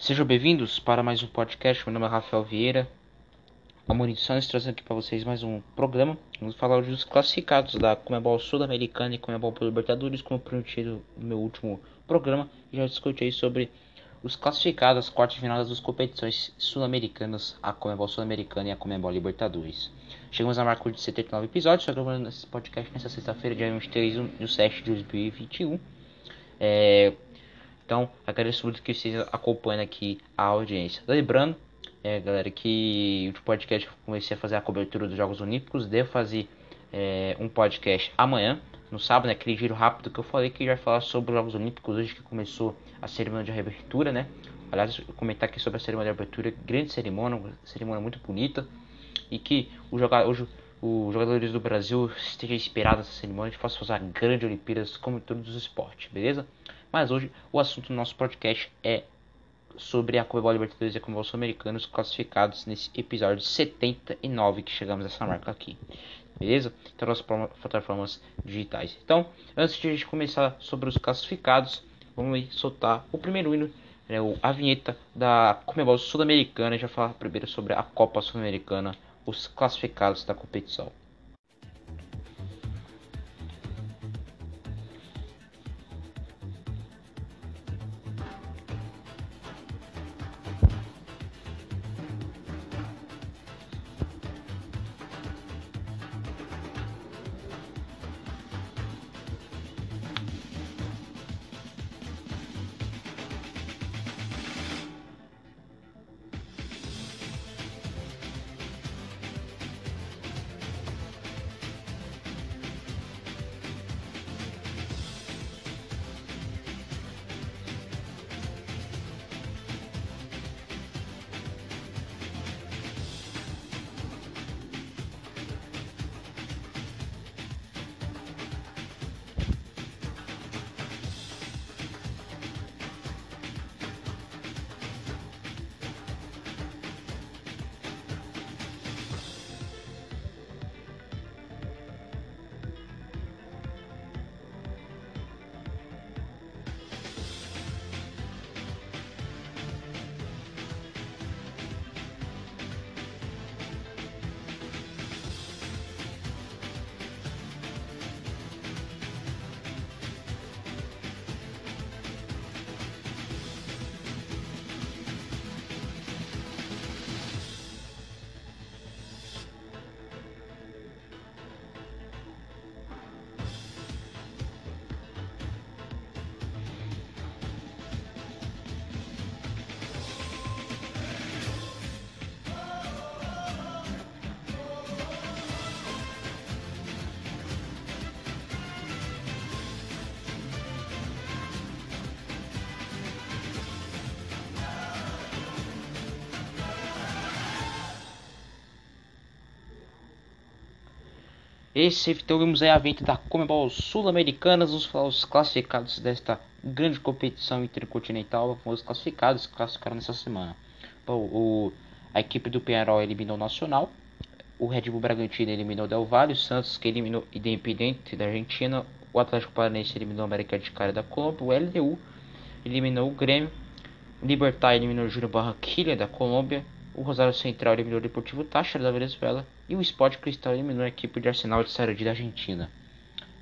Sejam bem-vindos para mais um podcast. Meu nome é Rafael Vieira. A Munições trazendo aqui para vocês mais um programa. Vamos falar hoje dos classificados da Comebol Sul-Americana e Comebol Libertadores, como prometido no meu último programa. Já discuti sobre os classificados às quartas finais das competições sul-americanas, a Comebol Sul-Americana e a Comebol Libertadores. Chegamos à marca de 79 episódios, estou gravando esse podcast nessa sexta-feira, dia 23 de 7 de 2021. É, então, agradeço muito que vocês acompanhem aqui a audiência. Lembrando, é, galera, que o podcast eu comecei a fazer a cobertura dos Jogos Olímpicos. Devo fazer é, um podcast amanhã, no sábado, né, aquele giro rápido que eu falei que já vai falar sobre os Jogos Olímpicos hoje que começou a cerimônia de reabertura, né? Aliás, comentar aqui sobre a cerimônia de abertura, grande cerimônia, cerimônia muito bonita e que o jogador, hoje, os jogadores do Brasil estejam inspirados nessa cerimônia e possam fazer grandes Olimpíadas como em todos os esportes, beleza? Mas hoje o assunto do nosso podcast é sobre a Comebol Libertadores e a Comebol Sul-Americanos classificados nesse episódio 79 que chegamos a essa marca aqui. Beleza? Então nossas plataformas digitais. Então, antes de a gente começar sobre os classificados, vamos soltar o primeiro hino, né, a vinheta da Comebol Sul-Americana. Já falar primeiro sobre a Copa Sul-Americana, os classificados da competição. Esse então vimos aí a venda da Comebol Sul-Americanas, os, os classificados desta grande competição intercontinental, os classificados que classificaram nessa semana. Bom, o, a equipe do Penarol eliminou o Nacional, o Red Bull Bragantino eliminou o Del Valle, o Santos que eliminou o Independente da Argentina, o Atlético Paranaense eliminou o América de Cali da Colômbia, o LDU eliminou o Grêmio, o Libertar eliminou o Júnior Barranquilla da Colômbia, o Rosário Central eliminou o Deportivo Táchira da Venezuela e o Sport Cristal eliminou a equipe de Arsenal de Sarandi da Argentina,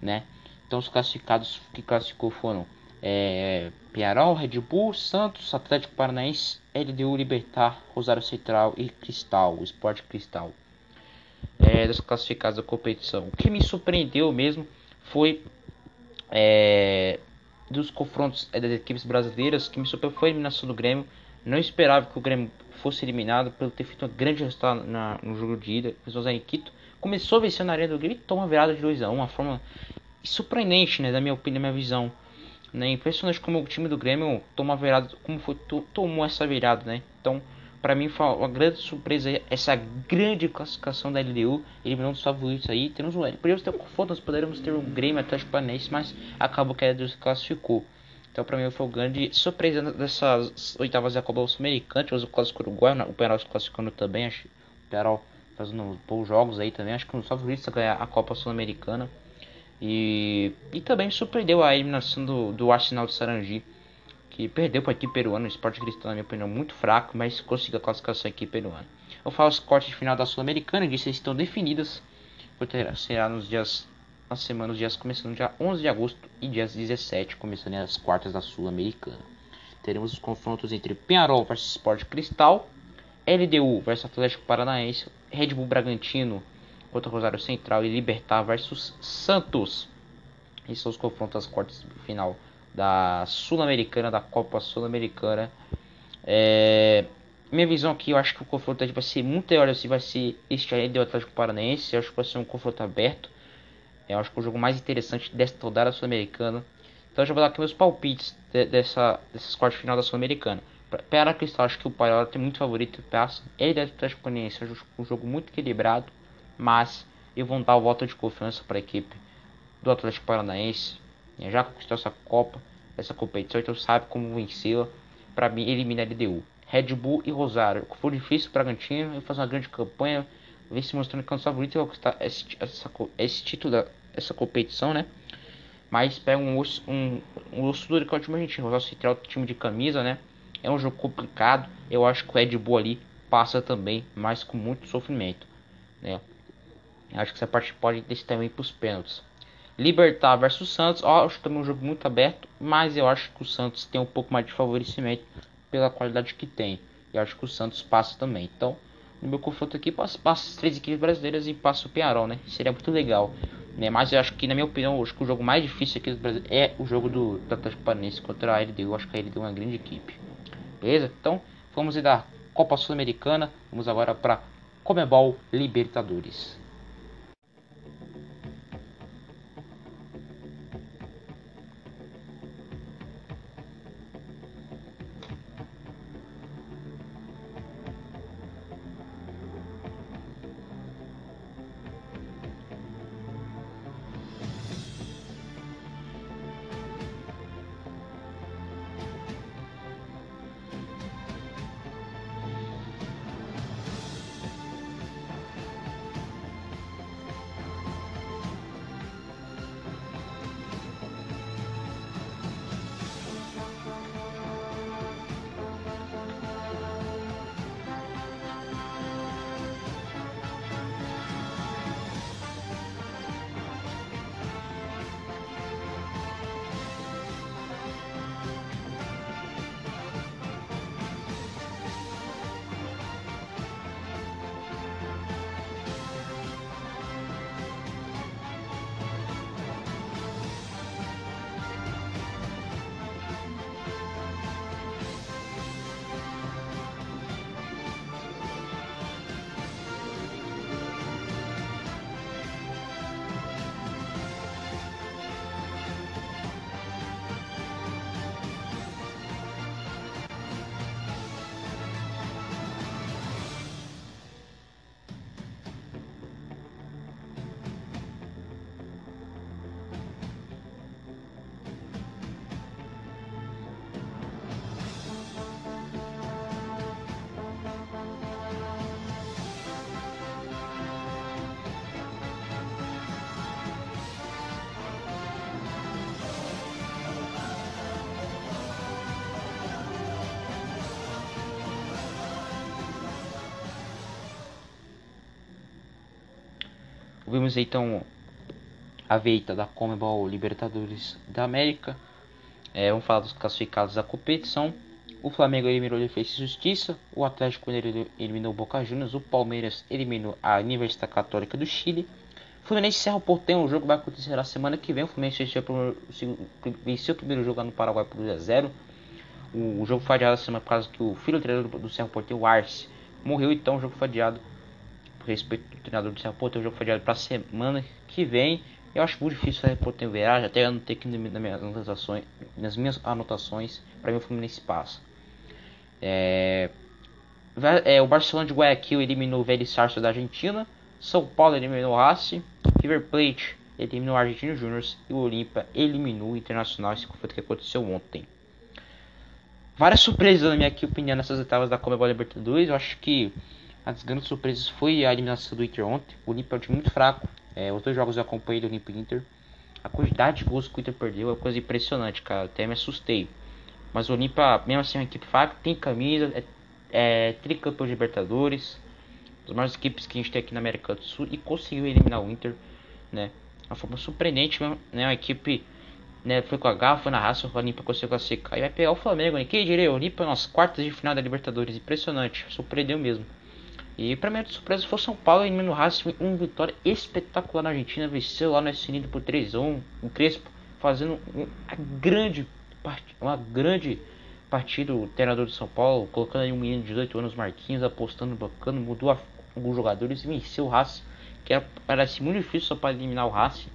né? Então os classificados que classificou foram é, Red Bull, Santos, Atlético Paranaense, LDU, Libertar, Rosário Central e Cristal, o Sport Cristal. É, das classificados da competição. O que me surpreendeu mesmo foi é, dos confrontos é, das equipes brasileiras, que me surpreendeu foi a eliminação do Grêmio. Não esperava que o Grêmio fosse eliminado pelo ter feito um grande resultado na, no jogo de ida, pessoas em Quito. Começou vencendo na arena do Grêmio e toma virada de 2 a 1 uma forma surpreendente, né, da minha opinião, da minha visão. Né, impressionante como o time do Grêmio virada, como foi, tomou essa virada, né? Então, para mim foi uma grande surpresa essa grande classificação da LDU, eliminando os favoritos aí. Temos um, poderíamos ter um confronto, nós poderíamos ter um Grêmio Atlético Paranaense, mas acabou que a LDU se classificou. Então, para mim, foi o grande surpresa dessas oitavas da Copa Sul-Americana. Tivemos o Clássico Uruguai, o Penal se classificando também. Acho, o Penal fazendo bons jogos aí também. Acho que um dos favoritos a ganhar a Copa Sul-Americana. E, e também surpreendeu a eliminação do, do Arsenal de Sarangi, que perdeu para a equipe peruana. O Sport Cristal, na minha opinião, muito fraco, mas conseguiu a classificação aqui peruana. Eu falo os cortes de final da Sul-Americana, que estão definidas. Será nos dias, na semana, os dias começando dia 11 de agosto e dias 17, começando as quartas da Sul-Americana. Teremos os confrontos entre Penharol versus Sport Cristal, LDU versus Atlético Paranaense, Red Bull Bragantino contra Rosário Central e Libertar versus Santos. Esses são os confrontos das quartas de final da Sul-Americana, da Copa Sul-Americana. É, minha visão aqui, eu acho que o confronto vai ser muito melhor assim, vai ser este aí do Atlético Paranaense. Eu acho que vai ser um confronto aberto. Eu acho que é o jogo mais interessante desta rodada sul-americana. Então eu já vou dar aqui meus palpites de, dessa, dessas quartas de final da Sul-Americana. Para Cristal, acho que o Paiola tem muito favorito passa. Ele deve Atlético Paranaense é um jogo muito equilibrado, mas eu vou dar o voto de confiança para a equipe do Atlético Paranaense. Já conquistou essa Copa, essa competição, então sabe como vencê-la. Para mim, elimina a LDU. Red Bull e Rosário. Foi difícil para Bragantino, ele faz uma grande campanha, vem se mostrando um favorito vai conquistar esse, essa, esse título, essa competição, né? Mas pega um osso, um, um osso duro que é o time argentino. Rosário Central, time de camisa, né? É um jogo complicado. Eu acho que o Red Bull ali passa também, mas com muito sofrimento. Né? Acho que essa parte pode descer também para os pênaltis. Libertar versus Santos, ó, acho também um jogo muito aberto, mas eu acho que o Santos tem um pouco mais de favorecimento pela qualidade que tem. Eu acho que o Santos passa também. Então, no meu confronto aqui, passa, passa as três equipes brasileiras e passa o Penharol, né? Seria muito legal. Né? Mas eu acho que, na minha opinião, acho que o jogo mais difícil aqui do Brasil é o jogo do, do Atlético Paranaense contra a LDU. Eu acho que a LDU é uma grande equipe. Beleza? Então, vamos ir da Copa Sul-Americana. Vamos agora para Comebol Libertadores. Vimos então a veita da Comebol Libertadores da América. É, vamos falar dos classificados da competição. O Flamengo eliminou o Defesa e Justiça. O Atlético eliminou o Boca Juniors. O Palmeiras eliminou a Universidade Católica do Chile. O Fluminense Serra Portenho. O jogo vai acontecer na semana que vem. O Fluminense venceu o primeiro jogo lá no Paraguai por 2 a 0 o, o jogo foi adiado semana por causa que o filho do treinador do Serra Portenho, o Arce, morreu. Então o jogo foi adiado respeito do treinador do Serra Porto, o jogo foi adiado para semana que vem. Eu acho muito difícil o Serra Porto ter viragem, até ter que nas minhas anotações, nas minhas anotações para mim o Fluminense passa. É, é, o Barcelona de Guayaquil eliminou o Vélez Sarso da Argentina, São Paulo eliminou o Racing, River Plate eliminou o Argentino Júnior e o Olímpia eliminou o Internacional, esse confronto que aconteceu ontem. Várias surpresas na minha opinião nessas etapas da Copa Libertadores, eu acho que as grandes surpresas foi a eliminação do Inter ontem. O Inter é um time muito fraco. É, os dois jogos eu acompanhei do Inter Inter. A quantidade de gols que o Inter perdeu é uma coisa impressionante, cara. Até me assustei. Mas o Olímpia, mesmo assim, é uma equipe fraca, tem camisa, é, é tricampeão de Libertadores, das maiores equipes que a gente tem aqui na América do Sul e conseguiu eliminar o Inter, né? Uma forma surpreendente, né? Uma equipe, né? Foi com a garra, foi na raça, o Olímpia conseguiu classificar. E vai pegar o Flamengo, né? Quem diria? O Olímpia nas quartas de final da Libertadores, impressionante, surpreendeu mesmo. E pra minha surpresa foi São Paulo eliminando o Racing, uma vitória espetacular na Argentina, venceu lá no SN por 3 a 1 o Crespo fazendo uma grande uma grande partida, o treinador do São Paulo, colocando aí um menino de 18 anos, Marquinhos, apostando bacana, mudou alguns jogadores e venceu o Racing, que era, parece muito difícil só para eliminar o Racing,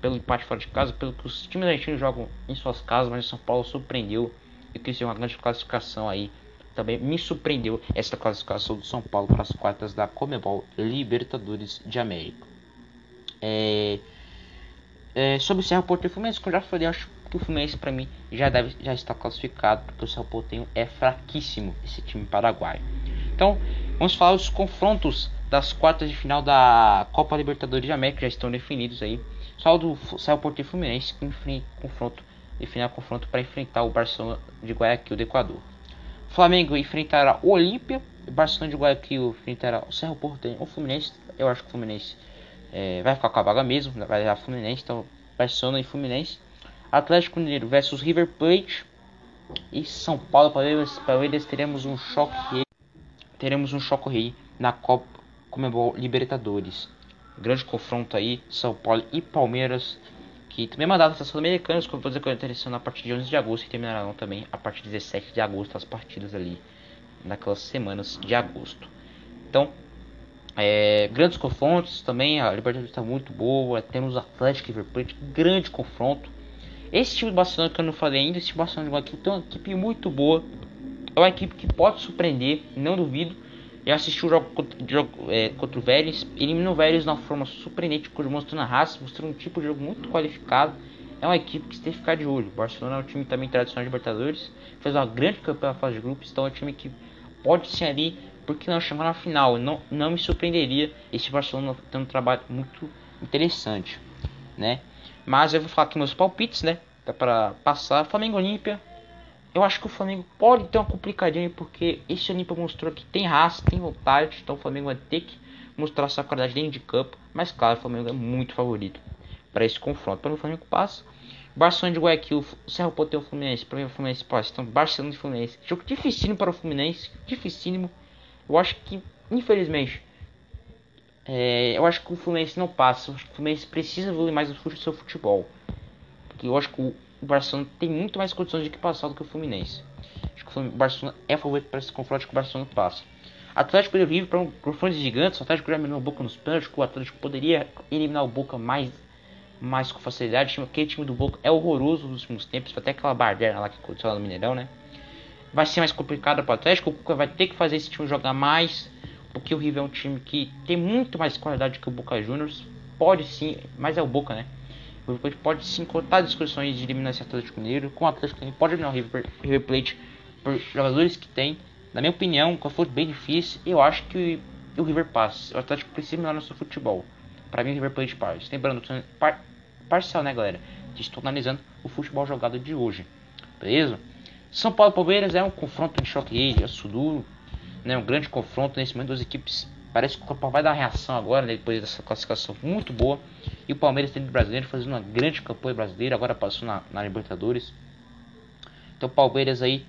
pelo empate fora de casa, pelo que os times argentinos jogam em suas casas, mas o São Paulo surpreendeu e quis uma grande classificação aí. Também me surpreendeu essa classificação do São Paulo para as quartas da Comebol Libertadores de América. É, é, sobre o Cerro Porto e Fluminense, como eu já falei, acho que o Fluminense para mim já deve já está classificado, porque o Cerro Porteño é fraquíssimo esse time paraguaio. Então, vamos falar os confrontos das quartas de final da Copa Libertadores de América já estão definidos aí. Só do Cerro Porteño e Fluminense que enfrenta confronto definir confronto para enfrentar o Barcelona de Guayaquil do Equador. Flamengo enfrentará o Olímpia, Barcelona de Guayaquil enfrentará o Cerro Porteño, o Fluminense, eu acho que o Fluminense é, vai ficar com a vaga mesmo, vai dar Fluminense, então Barcelona e Fluminense. Atlético Mineiro versus River Plate e São Paulo Palmeiras, Palmeiras teremos um choque teremos um choque rei na Copa Comebol Libertadores. Grande confronto aí, São Paulo e Palmeiras, que também mandaram as Sul-Americanas, como vou dizer que é interessante a partir de 11 de agosto e terminarão também a partir de 17 de agosto as partidas ali naquelas semanas de agosto. Então, é, grandes confrontos também, a Libertadores está muito boa. Temos Atlético e Plate, grande confronto. Esse time do Barcelona que eu não falei ainda, esse Barcelona de Guayaquil tem uma equipe muito boa. É uma equipe que pode surpreender, não duvido. Já assisti o jogo jogo, é, contra o Vélez, eliminou o Vélez de uma forma surpreendente, mostrando a raça, mostrando um tipo de jogo muito qualificado. É uma equipe que você tem que ficar de olho. O Barcelona é um time também tradicional de Libertadores, fez uma grande campanha na fase de grupos, então é um time que pode ser ali porque não chamar na final. Não, não me surpreenderia esse Barcelona tendo um trabalho muito interessante, né? Mas eu vou falar aqui meus palpites, né? Para passar Flamengo Olímpia. Eu acho que o Flamengo pode ter uma complicadinha porque esse Olímpia mostrou que tem raça, tem vontade, então o Flamengo vai ter que mostrar sua qualidade dentro de campo. Mas claro, o Flamengo é muito favorito para esse confronto. Para o Flamengo passa. Barcelona de Guayaquil, Serra Poteu Fluminense, para mim o Fluminense passa. Então Barcelona de Fluminense. Jogo dificílimo para o Fluminense, dificílimo. Eu acho que, infelizmente, é, eu acho que o Fluminense não passa. O Fluminense precisa evoluir mais o seu futebol. Porque eu acho que o Barcelona tem muito mais condições de que passar do que o Fluminense. Acho que o Barcelona é favorito para esse confronto que o Barcelona passa. Atlético ele vive para um confronto gigante. O Atlético já eliminou o Boca nos pênaltis. O Atlético poderia eliminar o Boca mais, mais com facilidade. Aquele time do Boca é horroroso nos últimos tempos. Até aquela bardeira lá que aconteceu lá no Mineirão, né? vai ser mais complicado para o Atlético. O Cuca vai ter que fazer esse time jogar mais, porque o River é um time que tem muito mais qualidade que o Boca Juniors. Pode sim, mas é o Boca, né? O River pode sim cortar discussões de eliminar esse Atlético Mineiro. Com o Atlético ele pode eliminar o River, River Plate por jogadores que tem. Na minha opinião, quando for bem difícil, eu acho que o River passa. O Atlético precisa melhorar no seu futebol. Para mim, o River Plate passa. Lembrando, par parcial, né, galera? Estou analisando o futebol jogado de hoje. Beleza? São Paulo Palmeiras é um confronto de choque aí, aço duro, né? Um grande confronto nesse momento, duas equipes. Parece que o Paulo vai dar uma reação agora, né, depois dessa classificação muito boa. E o Palmeiras tem brasileiro fazendo uma grande campanha brasileira, agora passou na, na Libertadores. Então o Palmeiras aí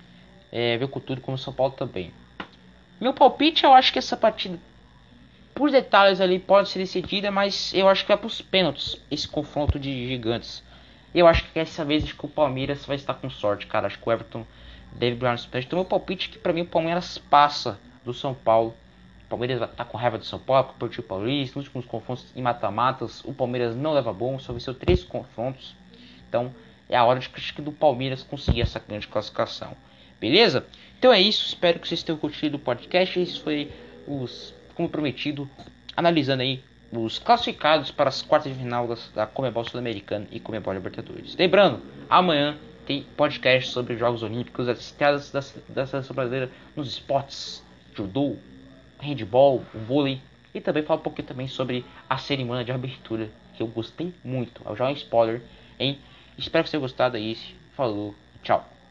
é, veio com tudo, como o São Paulo também. Meu palpite, eu acho que essa partida, por detalhes ali, pode ser decidida, mas eu acho que vai para os pênaltis esse confronto de gigantes. Eu acho que dessa vez acho que o Palmeiras vai estar com sorte, cara. Acho que o Everton deve ganhar nos pés. Então meu palpite é que para mim o Palmeiras passa do São Paulo. Palmeiras estar com raiva do São Paulo, com o Paulista, nos últimos confrontos em mata-matas, o Palmeiras não leva bom, só venceu três confrontos. Então é a hora de que do Palmeiras conseguir essa grande classificação. Beleza? Então é isso, espero que vocês tenham curtido o podcast. Esse foi os, como prometido, analisando aí os classificados para as quartas de final das, da Comebol Sul-Americana e Comebol Libertadores. Lembrando, amanhã tem podcast sobre os Jogos Olímpicos, as estrelas da, da seleção brasileira nos esportes, judô, handball, vôlei e também falar um pouquinho também sobre a cerimônia de abertura que eu gostei muito. Eu já um spoiler, hein? Espero que você tenha gostado aí. Falou, tchau.